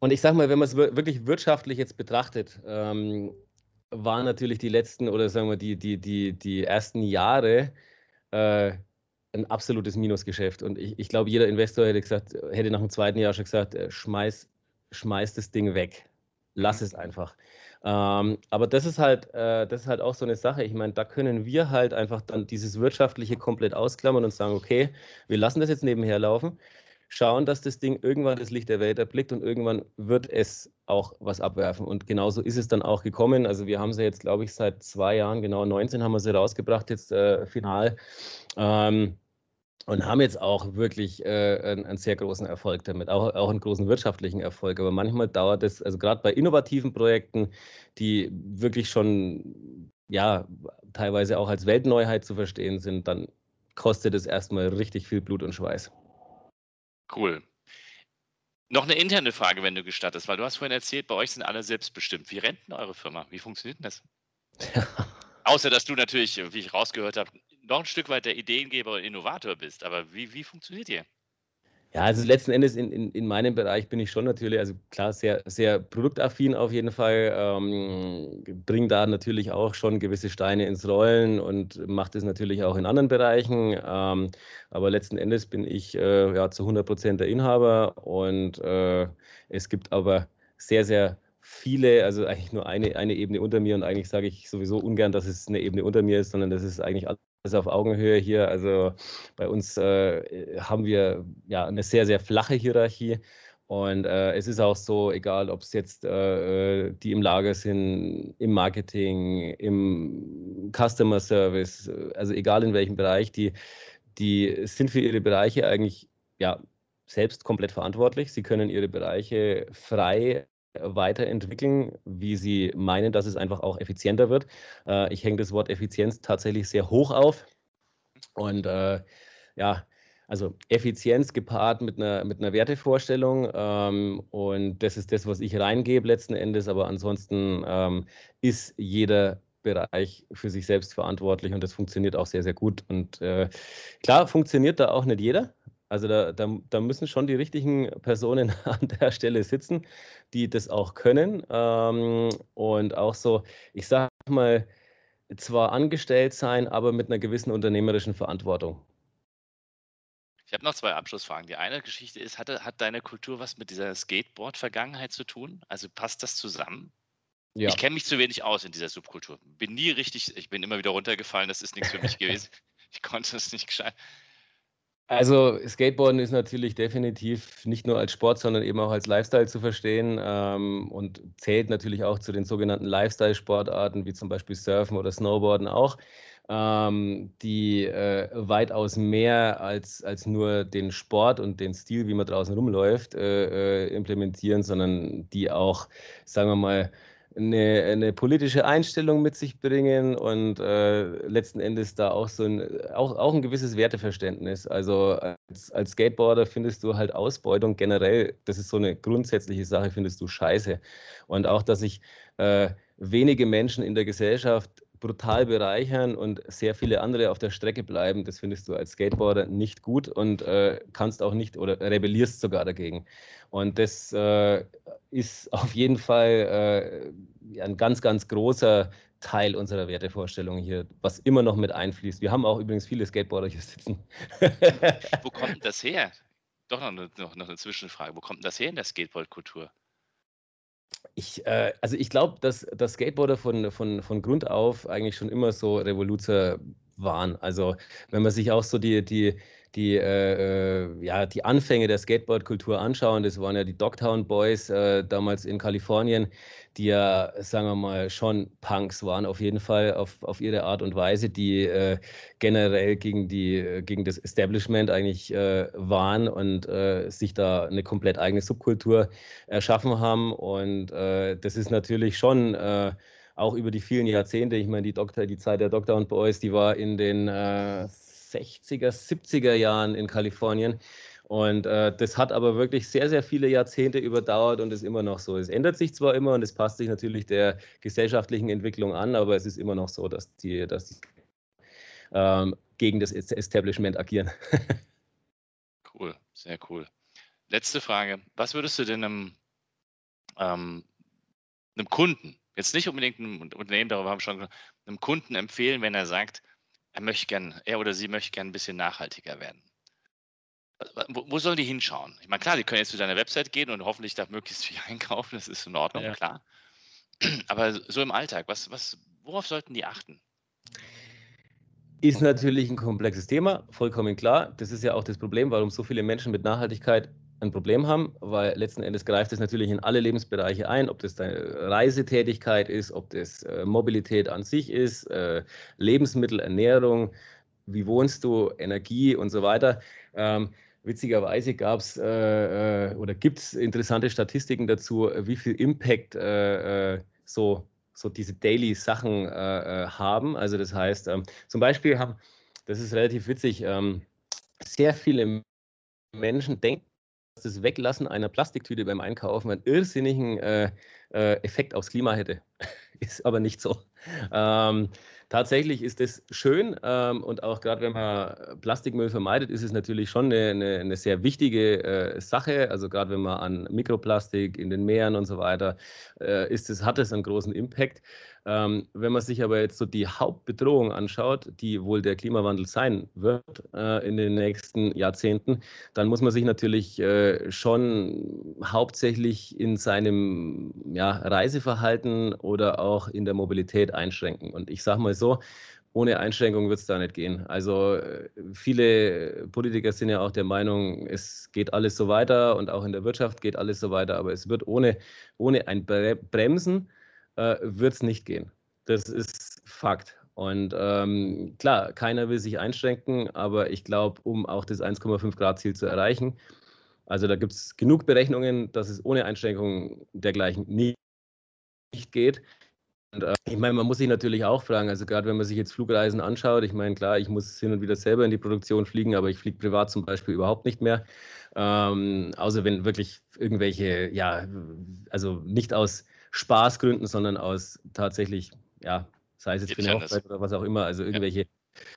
Und ich sage mal, wenn man es wirklich wirtschaftlich jetzt betrachtet, ähm, waren natürlich die letzten oder sagen wir die, die, die, die ersten Jahre äh, ein absolutes Minusgeschäft. Und ich, ich glaube, jeder Investor hätte gesagt, hätte nach dem zweiten Jahr schon gesagt, äh, schmeiß, schmeiß das Ding weg. Lass es einfach. Ähm, aber das ist halt, äh, das ist halt auch so eine Sache. Ich meine, da können wir halt einfach dann dieses Wirtschaftliche komplett ausklammern und sagen, okay, wir lassen das jetzt nebenher laufen schauen, dass das Ding irgendwann das Licht der Welt erblickt und irgendwann wird es auch was abwerfen. Und genauso ist es dann auch gekommen. Also wir haben sie jetzt, glaube ich, seit zwei Jahren, genau 19 haben wir sie rausgebracht, jetzt äh, final. Ähm, und haben jetzt auch wirklich äh, einen, einen, sehr großen Erfolg damit, auch, auch einen großen wirtschaftlichen Erfolg. Aber manchmal dauert es, also gerade bei innovativen Projekten, die wirklich schon, ja, teilweise auch als Weltneuheit zu verstehen sind, dann kostet es erstmal richtig viel Blut und Schweiß. Cool. Noch eine interne Frage, wenn du gestattest, weil du hast vorhin erzählt, bei euch sind alle selbstbestimmt. Wie rennt denn eure Firma? Wie funktioniert denn das? [LAUGHS] Außer, dass du natürlich, wie ich rausgehört habe, noch ein Stück weit der Ideengeber und Innovator bist. Aber wie, wie funktioniert ihr? Ja, also letzten Endes in, in, in meinem Bereich bin ich schon natürlich, also klar, sehr, sehr produktaffin auf jeden Fall, ähm, bringe da natürlich auch schon gewisse Steine ins Rollen und mache das natürlich auch in anderen Bereichen. Ähm, aber letzten Endes bin ich äh, ja, zu 100 Prozent der Inhaber und äh, es gibt aber sehr, sehr viele, also eigentlich nur eine, eine Ebene unter mir und eigentlich sage ich sowieso ungern, dass es eine Ebene unter mir ist, sondern das ist eigentlich alles auf Augenhöhe hier. Also bei uns äh, haben wir ja eine sehr, sehr flache Hierarchie. Und äh, es ist auch so, egal ob es jetzt äh, äh, die im Lager sind, im Marketing, im Customer Service, also egal in welchem Bereich, die, die sind für ihre Bereiche eigentlich ja, selbst komplett verantwortlich. Sie können ihre Bereiche frei weiterentwickeln, wie sie meinen, dass es einfach auch effizienter wird. Äh, ich hänge das Wort Effizienz tatsächlich sehr hoch auf. Und äh, ja, also Effizienz gepaart mit einer, mit einer Wertevorstellung. Ähm, und das ist das, was ich reingebe letzten Endes. Aber ansonsten ähm, ist jeder Bereich für sich selbst verantwortlich und das funktioniert auch sehr, sehr gut. Und äh, klar funktioniert da auch nicht jeder. Also da, da, da, müssen schon die richtigen Personen [LAUGHS] an der Stelle sitzen, die das auch können. Ähm, und auch so, ich sage mal, zwar angestellt sein, aber mit einer gewissen unternehmerischen Verantwortung. Ich habe noch zwei Abschlussfragen. Die eine Geschichte ist, hatte, hat deine Kultur was mit dieser Skateboard-Vergangenheit zu tun? Also passt das zusammen? Ja. Ich kenne mich zu wenig aus in dieser Subkultur. Bin nie richtig, ich bin immer wieder runtergefallen, das ist nichts für mich [LAUGHS] gewesen. Ich konnte das nicht gescheit. Also Skateboarden ist natürlich definitiv nicht nur als Sport, sondern eben auch als Lifestyle zu verstehen ähm, und zählt natürlich auch zu den sogenannten Lifestyle-Sportarten, wie zum Beispiel Surfen oder Snowboarden auch, ähm, die äh, weitaus mehr als, als nur den Sport und den Stil, wie man draußen rumläuft, äh, äh implementieren, sondern die auch, sagen wir mal, eine, eine, politische Einstellung mit sich bringen und äh, letzten Endes da auch so ein, auch, auch ein gewisses Werteverständnis. Also als, als Skateboarder findest du halt Ausbeutung generell, das ist so eine grundsätzliche Sache, findest du scheiße. Und auch, dass sich äh, wenige Menschen in der Gesellschaft brutal bereichern und sehr viele andere auf der Strecke bleiben, das findest du als Skateboarder nicht gut und äh, kannst auch nicht oder rebellierst sogar dagegen. Und das äh, ist [LAUGHS] auf jeden Fall äh, ein ganz, ganz großer Teil unserer Wertevorstellung hier, was immer noch mit einfließt. Wir haben auch übrigens viele Skateboarder hier sitzen. Wo kommt das her? Doch noch eine, noch, eine Zwischenfrage. Wo kommt das her in der Skateboard-Kultur? Ich, äh, also ich glaube, dass, dass Skateboarder von, von, von Grund auf eigentlich schon immer so Revoluzer waren. Also wenn man sich auch so die, die, die, äh, äh, ja, die Anfänge der Skateboard-Kultur anschauen, das waren ja die Dogtown Boys äh, damals in Kalifornien, die ja, sagen wir mal, schon Punks waren, auf jeden Fall auf, auf ihre Art und Weise, die äh, generell gegen, die, äh, gegen das Establishment eigentlich äh, waren und sich da eine komplett eigene Subkultur erschaffen haben. Und das ist natürlich schon auch über die vielen Jahrzehnte, ich meine, die, Doktor, die Zeit der Dogtown Boys, die war in den 60er, 70er Jahren in Kalifornien. Und äh, das hat aber wirklich sehr, sehr viele Jahrzehnte überdauert und ist immer noch so. Es ändert sich zwar immer und es passt sich natürlich der gesellschaftlichen Entwicklung an, aber es ist immer noch so, dass die, dass die ähm, gegen das Establishment agieren. [LAUGHS] cool, sehr cool. Letzte Frage. Was würdest du denn einem, ähm, einem Kunden, jetzt nicht unbedingt einem Unternehmen, darüber haben wir schon einem Kunden empfehlen, wenn er sagt, er möchte gern, er oder sie möchte gern ein bisschen nachhaltiger werden. Wo, wo sollen die hinschauen? Ich meine, klar, die können jetzt zu deiner Website gehen und hoffentlich da möglichst viel [LAUGHS] einkaufen, das ist in Ordnung, ja. klar. [CLEARS THROAT] Aber so im Alltag, was, was, worauf sollten die achten? Ist natürlich ein komplexes Thema, vollkommen klar. Das ist ja auch das Problem, warum so viele Menschen mit Nachhaltigkeit ein Problem haben, weil letzten Endes greift es natürlich in alle Lebensbereiche ein, ob das deine Reisetätigkeit ist, ob das äh, Mobilität an sich ist, äh, Lebensmittel, Ernährung, wie wohnst du, Energie und so weiter. Ähm, witzigerweise gab es äh, äh, oder gibt es interessante Statistiken dazu, wie viel Impact äh, äh, so, so diese Daily-Sachen haben. Also das heißt, ähm, zum Beispiel haben, das ist relativ witzig, ähm, sehr viele Menschen denken, das Weglassen einer Plastiktüte beim Einkaufen einen irrsinnigen äh, äh, Effekt aufs Klima hätte. [LAUGHS] ist aber nicht so. Ähm, tatsächlich ist es schön ähm, und auch gerade wenn man Plastikmüll vermeidet, ist es natürlich schon eine, eine, eine sehr wichtige äh, Sache. Also gerade wenn man an Mikroplastik in den Meeren und so weiter äh, ist, es, hat es einen großen Impact. Ähm, wenn man sich aber jetzt so die Hauptbedrohung anschaut, die wohl der Klimawandel sein wird äh, in den nächsten Jahrzehnten, dann muss man sich natürlich äh, schon hauptsächlich in seinem ja, Reiseverhalten oder auch in der Mobilität einschränken. Und ich sage mal so, ohne Einschränkung wird es da nicht gehen. Also äh, viele Politiker sind ja auch der Meinung, es geht alles so weiter und auch in der Wirtschaft geht alles so weiter, aber es wird ohne, ohne ein Bremsen äh, wird es nicht gehen. Das ist Fakt. Und ähm, klar, keiner will sich einschränken, aber ich glaube, um auch das 1,5 Grad Ziel zu erreichen, also da gibt es genug Berechnungen, dass es ohne Einschränkungen dergleichen nicht, geht. Und, äh, ich meine, man muss sich natürlich auch fragen, also gerade wenn man sich jetzt Flugreisen anschaut, ich meine, klar, ich muss hin und wieder selber in die Produktion fliegen, aber ich fliege privat zum Beispiel überhaupt nicht mehr. Ähm, außer wenn wirklich irgendwelche, ja, also nicht aus Spaßgründen, sondern aus tatsächlich, ja, sei es jetzt für eine Hochzeit oder was auch immer, also irgendwelche ja.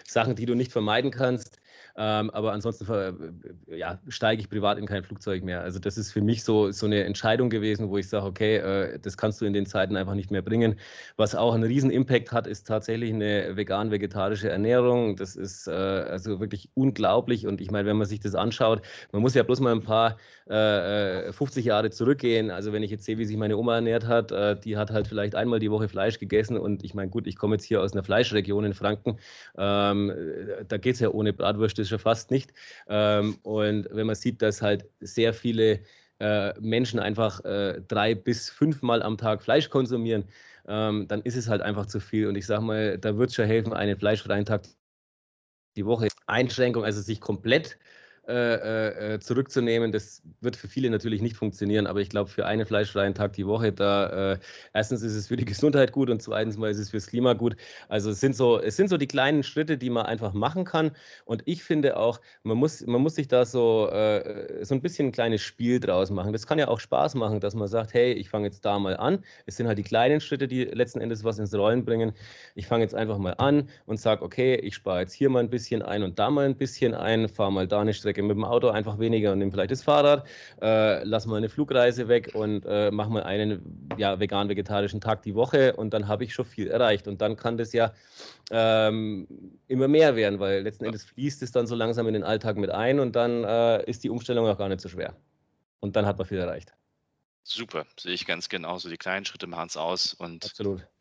Sachen, die du nicht vermeiden kannst. Ähm, aber ansonsten äh, ja, steige ich privat in kein Flugzeug mehr. Also das ist für mich so, so eine Entscheidung gewesen, wo ich sage, okay, äh, das kannst du in den Zeiten einfach nicht mehr bringen. Was auch einen riesen Impact hat, ist tatsächlich eine vegan-vegetarische Ernährung. Das ist äh, also wirklich unglaublich. Und ich meine, wenn man sich das anschaut, man muss ja bloß mal ein paar 50 äh, Jahre zurückgehen. Also wenn ich jetzt sehe, wie sich meine Oma ernährt hat, äh, die hat halt vielleicht einmal die Woche Fleisch gegessen. Und ich meine, gut, ich komme jetzt hier aus einer Fleischregion in Franken. Ähm, da geht es ja ohne Bratwürste ist schon fast nicht. Ähm, und wenn man sieht, dass halt sehr viele äh, Menschen einfach äh, drei bis fünfmal am Tag Fleisch konsumieren, ähm, dann ist es halt einfach zu viel. Und ich sage mal, da wird es schon helfen, einen fleischfreien Tag die Woche Einschränkung, also sich komplett äh, äh, zurückzunehmen. Das wird für viele natürlich nicht funktionieren, aber ich glaube, für einen fleischfreien Tag die Woche, da äh, erstens ist es für die [LAUGHS] Gesundheit gut und zweitens mal ist es fürs Klima gut. Also es sind so, es sind so die kleinen Schritte, die man einfach machen kann. Und ich finde auch, man muss, man muss sich da so, äh, so ein bisschen ein kleines Spiel draus machen. Das kann ja auch Spaß machen, dass man sagt, hey, ich fange jetzt da mal an. Es sind halt die kleinen Schritte, die letzten Endes was ins Rollen bringen. Ich fange jetzt einfach mal an und sage, okay, ich spare jetzt hier mal ein bisschen ein und da mal ein bisschen ein, fahre mal da eine Strecke Strecke mit dem Auto einfach weniger und nimm vielleicht das Fahrrad, äh, lass mal eine Flugreise weg und äh, mach mal einen ja, vegan-vegetarischen Tag die Woche und dann habe ich schon viel erreicht. Und dann kann das ja ähm, immer mehr werden, weil letzten Endes fließt es dann so langsam in den Alltag mit ein und dann äh, ist die Umstellung auch gar nicht so schwer. Und dann hat man viel erreicht. Super, sehe ich ganz genauso. Die kleinen Schritte machen es aus und.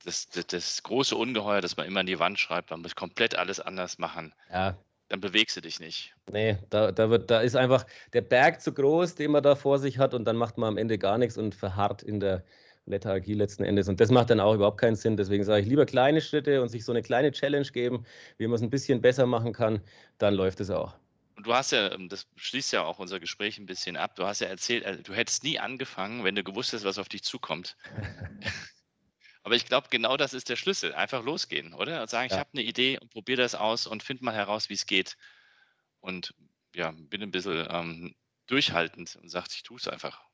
Das, das, das, große Ungeheuer, dass man immer an die Wand schreibt, man muss komplett alles anders machen. Ja, dann bewegst du dich nicht. Nee, da, da, wird, da ist einfach der Berg zu groß, den man da vor sich hat und dann macht man am Ende gar nichts und verharrt in der Lethargie letzten Endes. Und das macht dann auch überhaupt keinen Sinn. Deswegen sage ich lieber kleine Schritte und sich so eine kleine Challenge geben, wie man es ein bisschen besser machen kann, dann läuft es auch. Und du hast ja, ähm, das schließt ja auch unser Gespräch ein bisschen ab, du hast ja erzählt, äh, du hättest nie angefangen, wenn du gewusst hättest, was auf dich zukommt. [LAUGHS] Aber ich glaube, genau das ist der Schlüssel. Einfach losgehen, oder? Und sagen, ich habe eine Idee und probiere das aus und finde mal heraus, wie es geht. Und ja, bin ein bisschen ähm, durchhaltend und sagt, ich tue es einfach.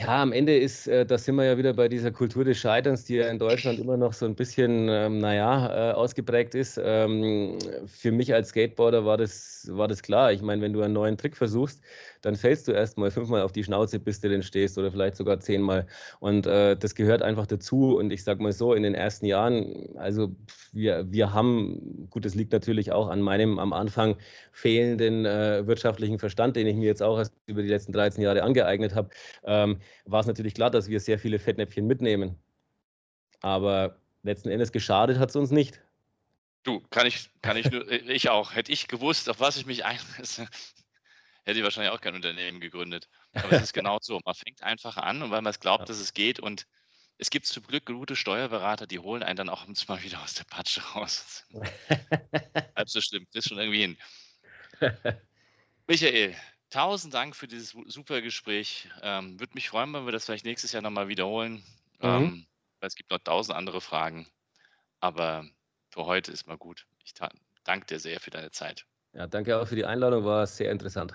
Ja, am Ende ist, äh, da sind wir ja wieder bei dieser Kultur des Scheiterns, die ja in Deutschland immer noch so ein bisschen, ähm, naja, äh, ausgeprägt ist. Ähm, für mich als Skateboarder war das, war das klar. Ich meine, wenn du einen neuen Trick versuchst, dann fällst du erst mal fünfmal auf die Schnauze, bis du denn stehst oder vielleicht sogar zehnmal. Und äh, das gehört einfach dazu. Und ich sag mal so, in den ersten Jahren, also wir, wir haben, gut, das liegt natürlich auch an meinem am Anfang fehlenden äh, wirtschaftlichen Verstand, den ich mir jetzt auch erst über die letzten 13 Jahre angeeignet habe, ähm, war es natürlich klar, dass wir sehr viele Fettnäpfchen mitnehmen. Aber letzten Endes geschadet hat es uns nicht. Du, kann ich, kann ich nur, ich auch. Hätte ich gewusst, auf was ich mich einlasse, [LAUGHS] hätte ich wahrscheinlich auch kein Unternehmen gegründet. Aber es ist [LAUGHS] genau so. Man fängt einfach an und weil man es glaubt, ja. dass es geht und es gibt zum Glück gute Steuerberater, die holen einen dann auch [LAUGHS] mal wieder aus der Patsche raus. [LAUGHS] Halb so schlimm, das ist schon irgendwie hin. Michael, tausend Dank für dieses super Gespräch. Ähm, Würde mich freuen, wenn wir das vielleicht nächstes Jahr nochmal wiederholen. Mhm. Ähm, weil es gibt noch tausend andere Fragen. Aber für heute ist mal gut. Ich danke dir sehr für deine Zeit. Ja, danke auch für die Einladung, war sehr interessant.